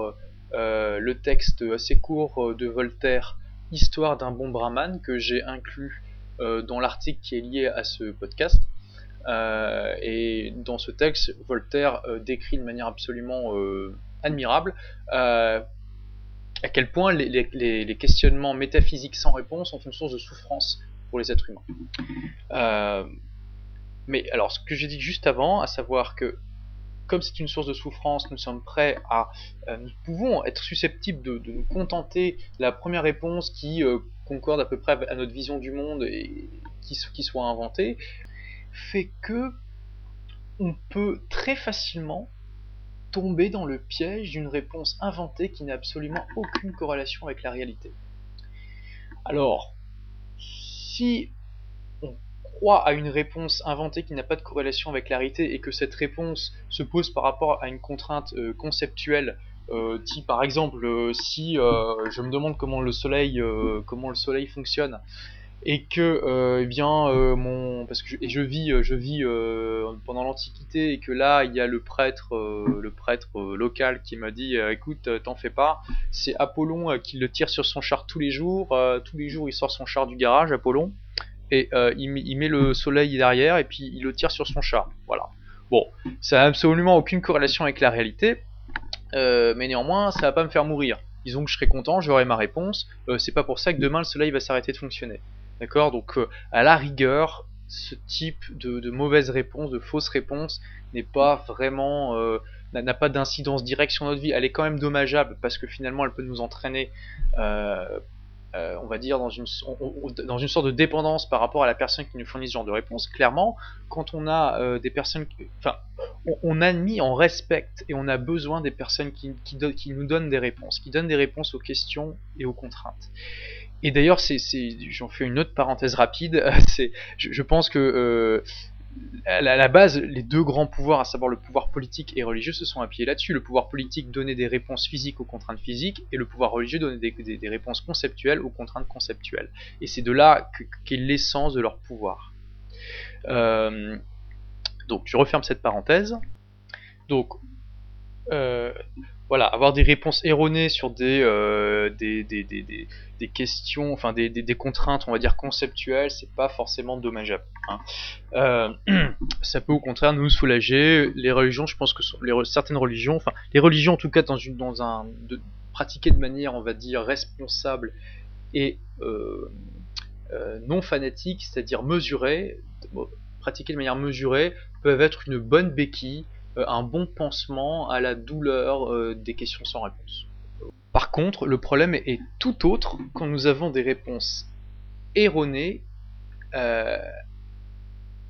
euh, le texte assez court euh, de Voltaire, Histoire d'un bon brahman, que j'ai inclus euh, dans l'article qui est lié à ce podcast. et dans ce texte, Voltaire décrit de manière absolument admirable à quel point les, questionnements métaphysiques sans réponse sont une source de souffrance pour les êtres humains. mais alors, ce que j'ai dit juste avant, à savoir que comme c'est une source de souffrance, nous sommes prêts à, euh, nous pouvons être susceptibles de, nous contenter la première réponse qui euh, concorde à peu près à notre vision du monde et qui, qui soit inventée, fait que on peut très facilement tomber dans le piège d'une réponse inventée qui n'a absolument aucune corrélation avec la réalité. Alors, si à une réponse inventée qui n'a pas de corrélation avec la réalité et que cette réponse se pose par rapport à une contrainte euh, conceptuelle euh, par exemple euh, si je me demande comment le soleil comment le soleil fonctionne et que eh bien mon parce que je, et je vis je vis pendant l'antiquité et que là il y a le prêtre le prêtre local qui m'a dit écoute t'en fais pas. C'est Apollon qui le tire sur son char tous les jours tous les jours il sort son char du garage Apollon et euh, il, met le soleil derrière et puis il le tire sur son char. Voilà. Bon, ça n'a absolument aucune corrélation avec la réalité, euh, mais néanmoins, ça va pas me faire mourir. Disons que je serai content, j'aurai ma réponse. Euh, c'est pas pour ça que demain le soleil va s'arrêter de fonctionner. D'accord? Donc, à la rigueur, ce type de, mauvaise réponse, de fausse réponse, n'est pas vraiment n'a pas d'incidence directe sur notre vie. Elle est quand même dommageable parce que finalement, elle peut nous entraîner on va dire, dans une, dans une sorte de dépendance par rapport à la personne qui nous fournit ce genre de réponse. Clairement, quand on a euh, des personnes, enfin, on, admet, on respecte et on a besoin des personnes qui, qui, nous donnent des réponses, qui donnent des réponses aux questions et aux contraintes. Et d'ailleurs, c'est, j'en fais une autre parenthèse rapide. C'est, je, je, pense que euh, à la base, les deux grands pouvoirs, à savoir le pouvoir politique et religieux, se sont appuyés là-dessus. Le pouvoir politique donnait des réponses physiques aux contraintes physiques, et le pouvoir religieux donnait des, réponses conceptuelles aux contraintes conceptuelles. Et c'est de là qu'est l'essence de leur pouvoir. Euh, donc, je referme cette parenthèse. Donc, euh, voilà, avoir des réponses erronées sur des, euh, des, des, des, questions, enfin des, contraintes, on va dire conceptuelles, c'est pas forcément dommageable. Hein. Euh, ça peut au contraire nous soulager. Les religions, je pense que certaines religions, enfin les religions en tout cas dans, une, dans un de, pratiquer de manière, on va dire, responsable et euh, non fanatique, c'est-à-dire mesurée, pratiquer de manière mesurée, peuvent être une bonne béquille un bon pansement à la douleur euh, des questions sans réponse. Par contre, le problème est tout autre quand nous avons des réponses erronées euh,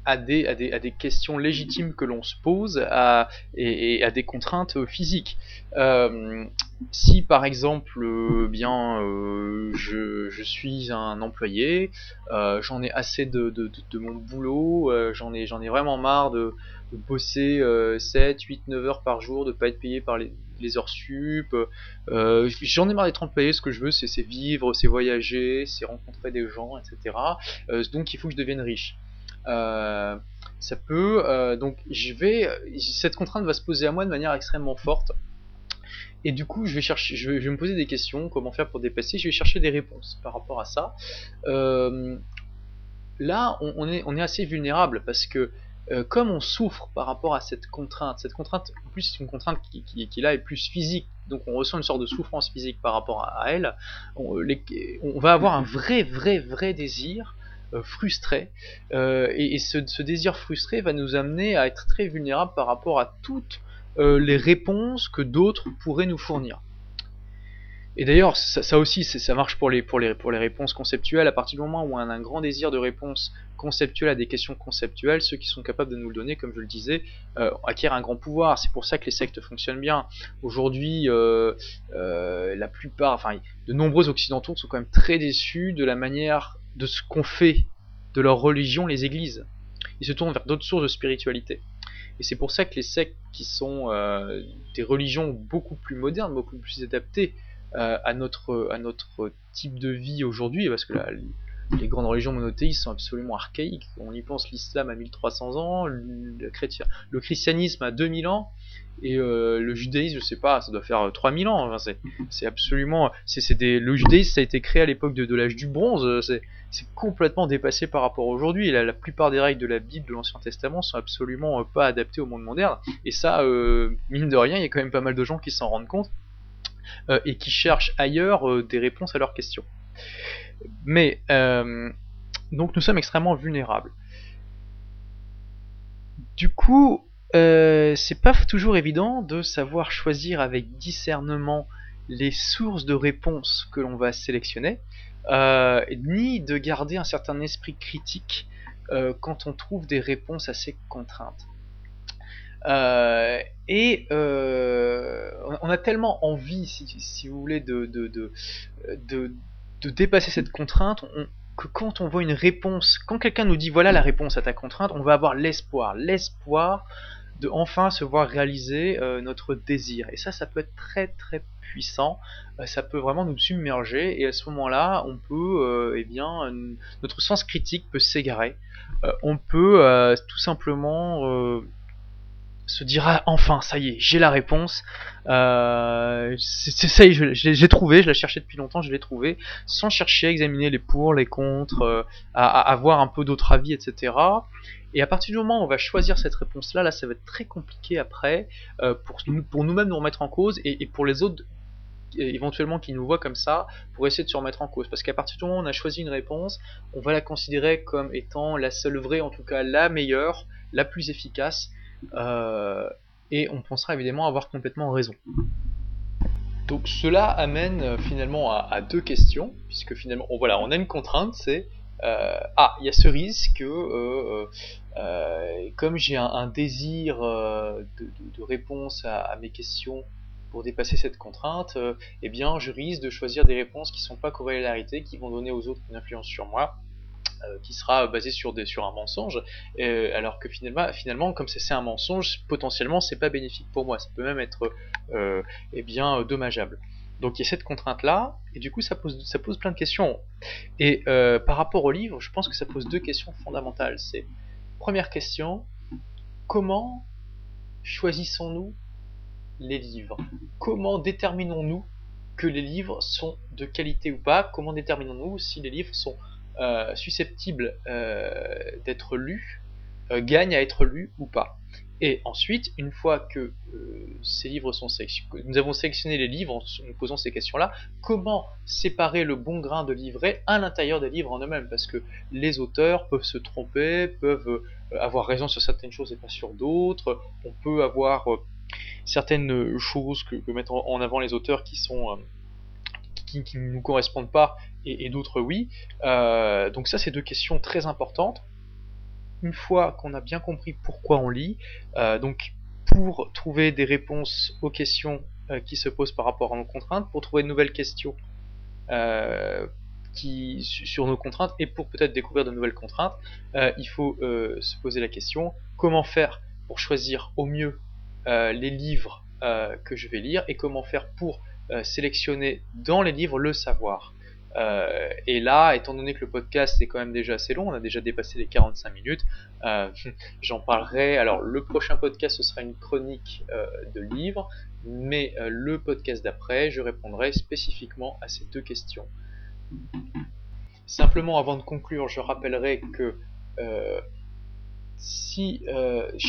à des, à, des, à des questions légitimes que l'on se pose à, et, à des contraintes physiques. Euh, si par exemple, euh, bien, euh, je, je, suis un employé, j'en ai assez de, de, de, mon boulot, j'en ai, ai vraiment marre de, bosser 7, 8, 9 heures par jour, de pas être payé par les, les heures sup. J'en ai marre d'être employé, ce que je veux c'est vivre, c'est voyager, c'est rencontrer des gens, etc. donc il faut que je devienne riche. Euh, ça peut euh, donc je vais cette contrainte va se poser à moi de manière extrêmement forte. Et du coup je vais chercher je vais, me poser des questions comment faire pour dépasser. Je vais chercher des réponses par rapport à ça. Euh, là on, est on est assez vulnérable parce que comme on souffre par rapport à cette contrainte, cette contrainte, en plus c'est une contrainte qui, qui, là est plus physique, donc on ressent une sorte de souffrance physique par rapport à, elle, on, on, va avoir un vrai, vrai, vrai désir frustré. Euh, et, ce, désir frustré va nous amener à être très vulnérables par rapport à toutes euh, les réponses que d'autres pourraient nous fournir. Et d'ailleurs, ça, aussi, ça marche pour les, pour, les, pour les réponses conceptuelles. À partir du moment où on a un grand désir de réponse conceptuelle à des questions conceptuelles, ceux qui sont capables de nous le donner, comme je le disais, acquièrent un grand pouvoir. C'est pour ça que les sectes fonctionnent bien. Aujourd'hui, la plupart, enfin, de nombreux occidentaux sont quand même très déçus de la manière de ce qu'ont fait de leur religion les églises. Ils se tournent vers d'autres sources de spiritualité. Et c'est pour ça que les sectes qui sont euh, des religions beaucoup plus modernes, beaucoup plus adaptées euh, à, notre, à notre type de vie aujourd'hui, parce que les grandes religions monothéistes sont absolument archaïques. On y pense l'islam à 1300 ans, le, christianisme à 2000 ans, et euh, le judaïsme, je sais pas, ça doit faire 3000 ans. Enfin, c'est absolument. c'est des, le judaïsme, ça a été créé à l'époque de, l'âge du bronze. Complètement dépassé par rapport à aujourd'hui. La, la, plupart des règles de la Bible, de l'Ancien Testament, sont absolument euh, pas adaptées au monde moderne. Et ça, euh, mine de rien, il y a quand même pas mal de gens qui s'en rendent compte euh, et qui cherchent ailleurs des réponses à leurs questions. Mais donc nous sommes extrêmement vulnérables. Du coup, c'est pas toujours évident de savoir choisir avec discernement les sources de réponses que l'on va sélectionner, euh, ni de garder un certain esprit critique euh, quand on trouve des réponses à ces contraintes. et on a tellement envie, si, vous voulez, de, de, dépasser cette contrainte, que quand on voit une réponse, quand quelqu'un nous dit voilà la réponse à ta contrainte, on va avoir l'espoir, l'espoir de enfin se voir réaliser euh, notre désir. Et ça, ça peut être très très puissant. Euh, ça peut vraiment nous submerger. Et à ce moment-là, on peut, euh, eh bien, notre sens critique peut s'égarer. on peut tout simplement se dire ah, enfin ça y est j'ai la réponse euh, ça y est j'ai trouvé je la cherchais depuis longtemps je l'ai trouvé sans chercher à examiner les pour les contre à, à, avoir un peu d'autres avis etc et à partir du moment où on va choisir cette réponse-là, là, ça va être très compliqué après euh, pour, pour nous-mêmes nous remettre en cause et, pour les autres éventuellement qui nous voient comme ça pour essayer de se remettre en cause. Parce qu'à partir du moment où on a choisi une réponse, on va la considérer comme étant la seule vraie, en tout cas la meilleure, la plus efficace, euh, et on pensera évidemment avoir complètement raison. Donc cela amène euh, finalement à, deux questions, puisque finalement, voilà, on a une contrainte, c'est euh, ah, il y a ce risque que, euh, comme j'ai un, désir de, réponse à, mes questions pour dépasser cette contrainte, eh bien, je risque de choisir des réponses qui ne sont pas corrélarités, qui vont donner aux autres une influence sur moi. Qui sera basée sur, un mensonge, alors que finalement, comme c'est un mensonge, potentiellement c'est pas bénéfique pour moi, ça peut même être eh bien dommageable. Donc il y a cette contrainte-là, et du coup ça pose, ça pose plein de questions. Et euh, par rapport au livre, je pense que ça pose deux questions fondamentales. C'est, première question, comment choisissons-nous les livres? Comment déterminons-nous que les livres sont de qualité ou pas? Comment déterminons-nous si les livres sont euh, susceptibles euh, d'être lus, gagnent à être lus ou pas et ensuite, une fois que euh, ces livres sont sélectionnés, nous avons sélectionné les livres en nous posant ces questions-là, comment séparer le bon grain de livret à l'intérieur des livres en eux-mêmes? Parce que les auteurs peuvent se tromper, peuvent euh, avoir raison sur certaines choses et pas sur d'autres. On peut avoir euh, certaines choses que, mettent en avant les auteurs qui sont qui, ne nous correspondent pas et, d'autres oui. donc ça, c'est deux questions très importantes. une fois qu'on a bien compris pourquoi on lit, donc pour trouver des réponses aux questions qui se posent par rapport à nos contraintes, pour trouver de nouvelles questions sur nos contraintes et pour peut-être découvrir de nouvelles contraintes, il faut se poser la question comment faire pour choisir au mieux les livres que je vais lire et comment faire pour sélectionner dans les livres le savoir? Euh, et là, étant donné que le podcast est quand même déjà assez long, on a déjà dépassé les 45 minutes, euh, j'en parlerai. Alors, le prochain podcast, ce sera une chronique euh, de livres, mais le podcast d'après, je répondrai spécifiquement à ces deux questions. Simplement, avant de conclure, je rappellerai que si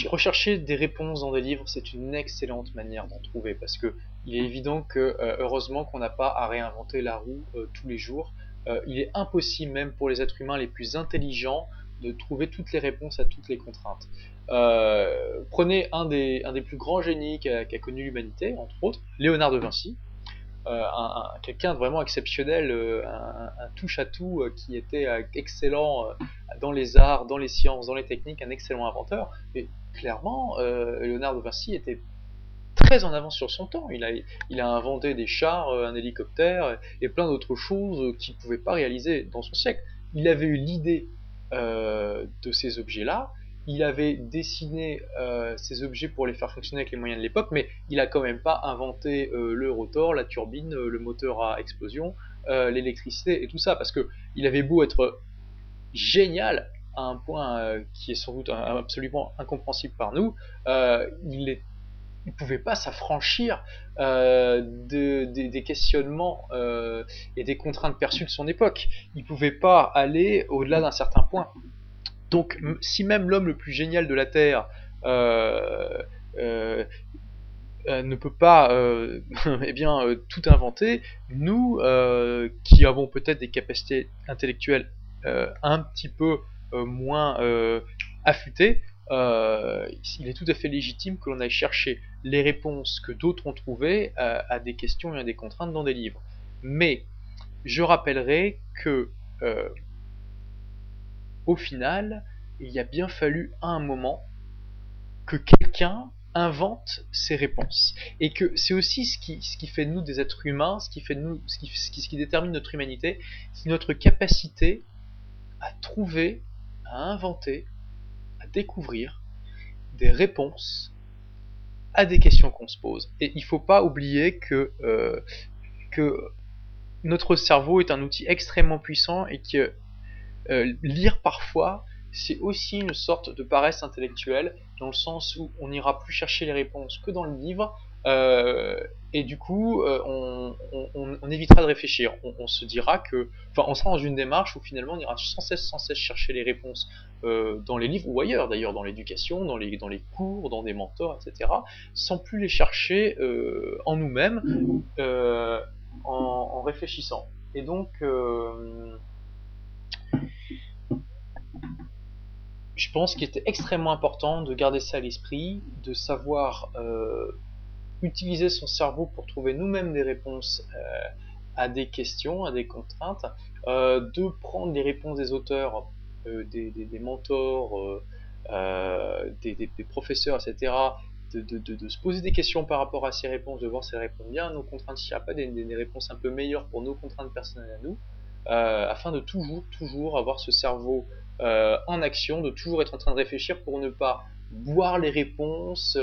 rechercher des réponses dans des livres, c'est une excellente manière d'en trouver parce que il est évident que euh, heureusement qu'on n'a pas à réinventer la roue euh, tous les jours. Euh, il est impossible même pour les êtres humains les plus intelligents de trouver toutes les réponses à toutes les contraintes. prenez un des, un plus grands génies qu'a connu l'humanité, entre autres, Léonard de Vinci, un, quelqu'un vraiment exceptionnel, euh, un, touche-à-tout qui était excellent dans les arts, dans les sciences, dans les techniques, un excellent inventeur. Et clairement, Léonard de Vinci était très en avance sur son temps. Il a, inventé des chars, un hélicoptère et plein d'autres choses qu'il ne pouvait pas réaliser dans son siècle. Il avait eu l'idée de ces objets-là, il avait dessiné euh, ces objets pour les faire fonctionner avec les moyens de l'époque, mais il a quand même pas inventé euh, le rotor, la turbine, euh, le moteur à explosion, l'électricité et tout ça, parce que il avait beau être génial à un point qui est sans doute absolument incompréhensible par nous, il ne pouvait pas s'affranchir des questionnements et des contraintes perçues de son époque. Il pouvait pas aller au-delà d'un certain point. Donc, si même l'homme le plus génial de la Terre euh, euh, euh, ne peut pas eh bien, tout inventer, nous, qui avons peut-être des capacités intellectuelles un petit peu moins affûtées, il est tout à fait légitime que l'on aille chercher les réponses que d'autres ont trouvées à, des questions et à des contraintes dans des livres. Mais je rappellerai que au final, il a bien fallu à un moment que quelqu'un invente ses réponses. Et que c'est aussi ce qui, ce qui fait de nous des êtres humains, ce qui, fait nous, ce qui, ce qui, détermine notre humanité, c'est notre capacité à trouver, à inventer, à découvrir des réponses à des questions qu'on se pose. Et il ne faut pas oublier que, euh, que notre cerveau est un outil extrêmement puissant et que euh, lire parfois, c'est aussi une sorte de paresse intellectuelle, dans le sens où on n'ira plus chercher les réponses que dans le livre, et du coup, euh, on, évitera de réfléchir. On, se dira que, enfin, on sera dans une démarche où finalement on ira sans cesse, sans cesse chercher les réponses dans les livres ou ailleurs, d'ailleurs, dans l'éducation, dans les, cours, dans des mentors, etc., sans plus les chercher en nous-mêmes, en, réfléchissant. Et donc, je pense qu'il était extrêmement important de garder ça à l'esprit, de savoir euh, utiliser son cerveau pour trouver nous-mêmes des réponses euh, à des questions, à des contraintes, euh, de prendre les réponses des auteurs, des, mentors, des, professeurs, etc., de, se poser des questions par rapport à ces réponses, de voir si elles répondent bien à nos contraintes, s'il n'y a pas des, réponses un peu meilleures pour nos contraintes personnelles à nous, afin de toujours, toujours avoir ce cerveau euh, en action, de toujours être en train de réfléchir pour ne pas boire les réponses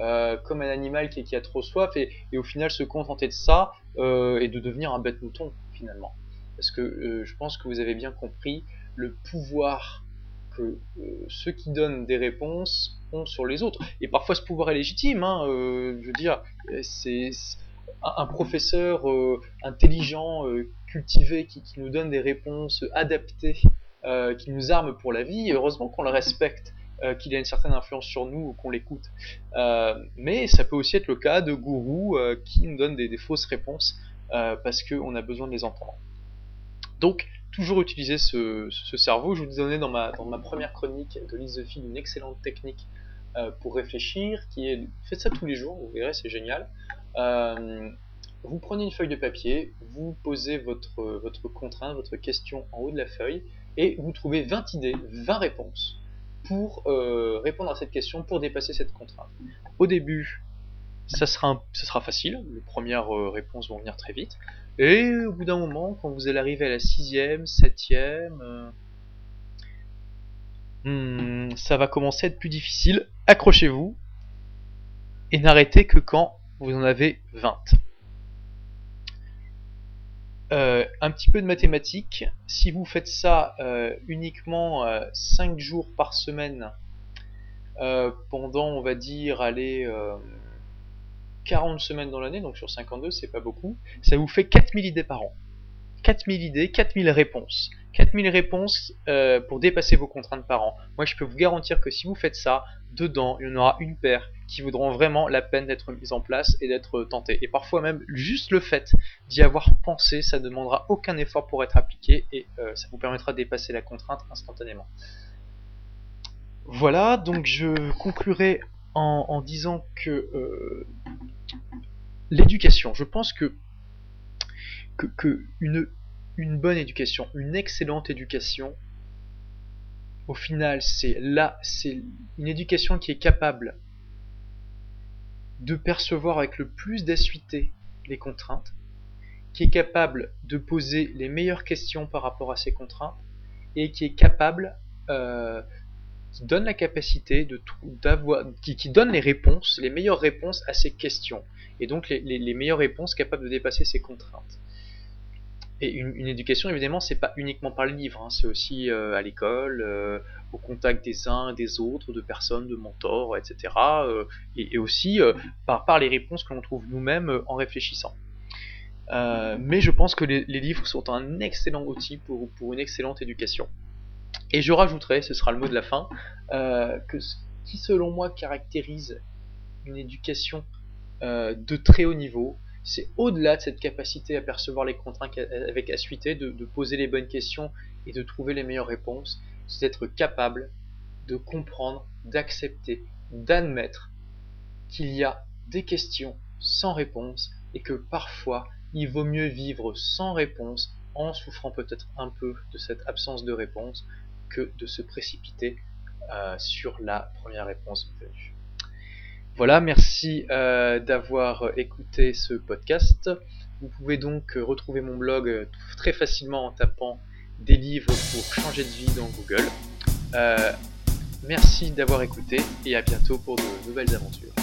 euh, euh, comme un animal qui, a trop soif et, au final se contenter de ça et de devenir un bête mouton finalement. Parce que je pense que vous avez bien compris le pouvoir que ceux qui donnent des réponses ont sur les autres. Et parfois ce pouvoir est légitime, hein, je veux dire, c'est un professeur intelligent, cultivé, qui, nous donne des réponses adaptées euh, qui nous arme pour la vie, heureusement qu'on le respecte, euh, qu'il a une certaine influence sur nous ou qu'on l'écoute. Euh, mais ça peut aussi être le cas de gourous qui nous donnent des, fausses réponses parce qu'on a besoin de les entendre. Donc, toujours utiliser ce, cerveau. Je vous donnais dans ma, dans ma première chronique de Philosophie une excellente technique pour réfléchir, qui est faites ça tous les jours, vous verrez, c'est génial. vous prenez une feuille de papier, vous posez votre, votre contrainte, votre question en haut de la feuille, et vous trouvez 20 idées, 20 réponses pour répondre à cette question, pour dépasser cette contrainte. Au début, ça sera, facile, les premières réponses vont venir très vite. Et au bout d'un moment, quand vous allez arriver à la sixième, septième, hmm, ça va commencer à être plus difficile. Accrochez-vous et n'arrêtez que quand vous en avez 20. Euh, un petit peu de mathématiques. Si vous faites ça euh, uniquement 5 euh, jours par semaine pendant, on va dire, allez, 40 semaines dans l'année, donc sur 52, c'est pas beaucoup, ça vous fait 4000 idées par an. 4000 idées, 4000 réponses. 4000 réponses euh, pour dépasser vos contraintes par an. Moi, je peux vous garantir que si vous faites ça, dedans, il y en aura une paire qui vaudront vraiment la peine d'être mise en place et d'être tentée. Et parfois même, juste le fait d'y avoir pensé, ça ne demandera aucun effort pour être appliqué et euh, ça vous permettra de dépasser la contrainte instantanément. Voilà, donc je conclurai en, disant que euh, l'éducation, je pense que, que, une, bonne éducation, une excellente éducation, au final, c'est là, c'est une éducation qui est capable de percevoir avec le plus d'acuité les contraintes, qui est capable de poser les meilleures questions par rapport à ces contraintes, et qui est capable euh, qui donne la capacité de d'avoir, qui, donne les réponses, les meilleures réponses à ces questions, et donc les, meilleures réponses capables de dépasser ces contraintes. Et une, éducation, évidemment, c'est pas uniquement par le livre, hein, c'est aussi euh, à l'école, euh, au contact des uns et des autres, de personnes, de mentors, etc. Euh, et, aussi par, les réponses que l'on trouve nous-mêmes en réfléchissant. mais je pense que les, livres sont un excellent outil pour, pour une excellente éducation. Et je rajouterai, ce sera le mot de la fin, que ce qui selon moi caractérise une éducation de très haut niveau, c'est au-delà de cette capacité à percevoir les contraintes avec acuité, de, de poser les bonnes questions et de trouver les meilleures réponses, c'est d'être capable de comprendre, d'accepter, d'admettre qu'il y a des questions sans réponse et que parfois il vaut mieux vivre sans réponse en souffrant peut-être un peu de cette absence de réponse que de se précipiter euh, sur la première réponse venue. Voilà, merci euh, d'avoir écouté ce podcast. Vous pouvez donc retrouver mon blog euh, très facilement en tapant des livres pour changer de vie dans Google. merci d'avoir écouté et à bientôt pour de nouvelles aventures.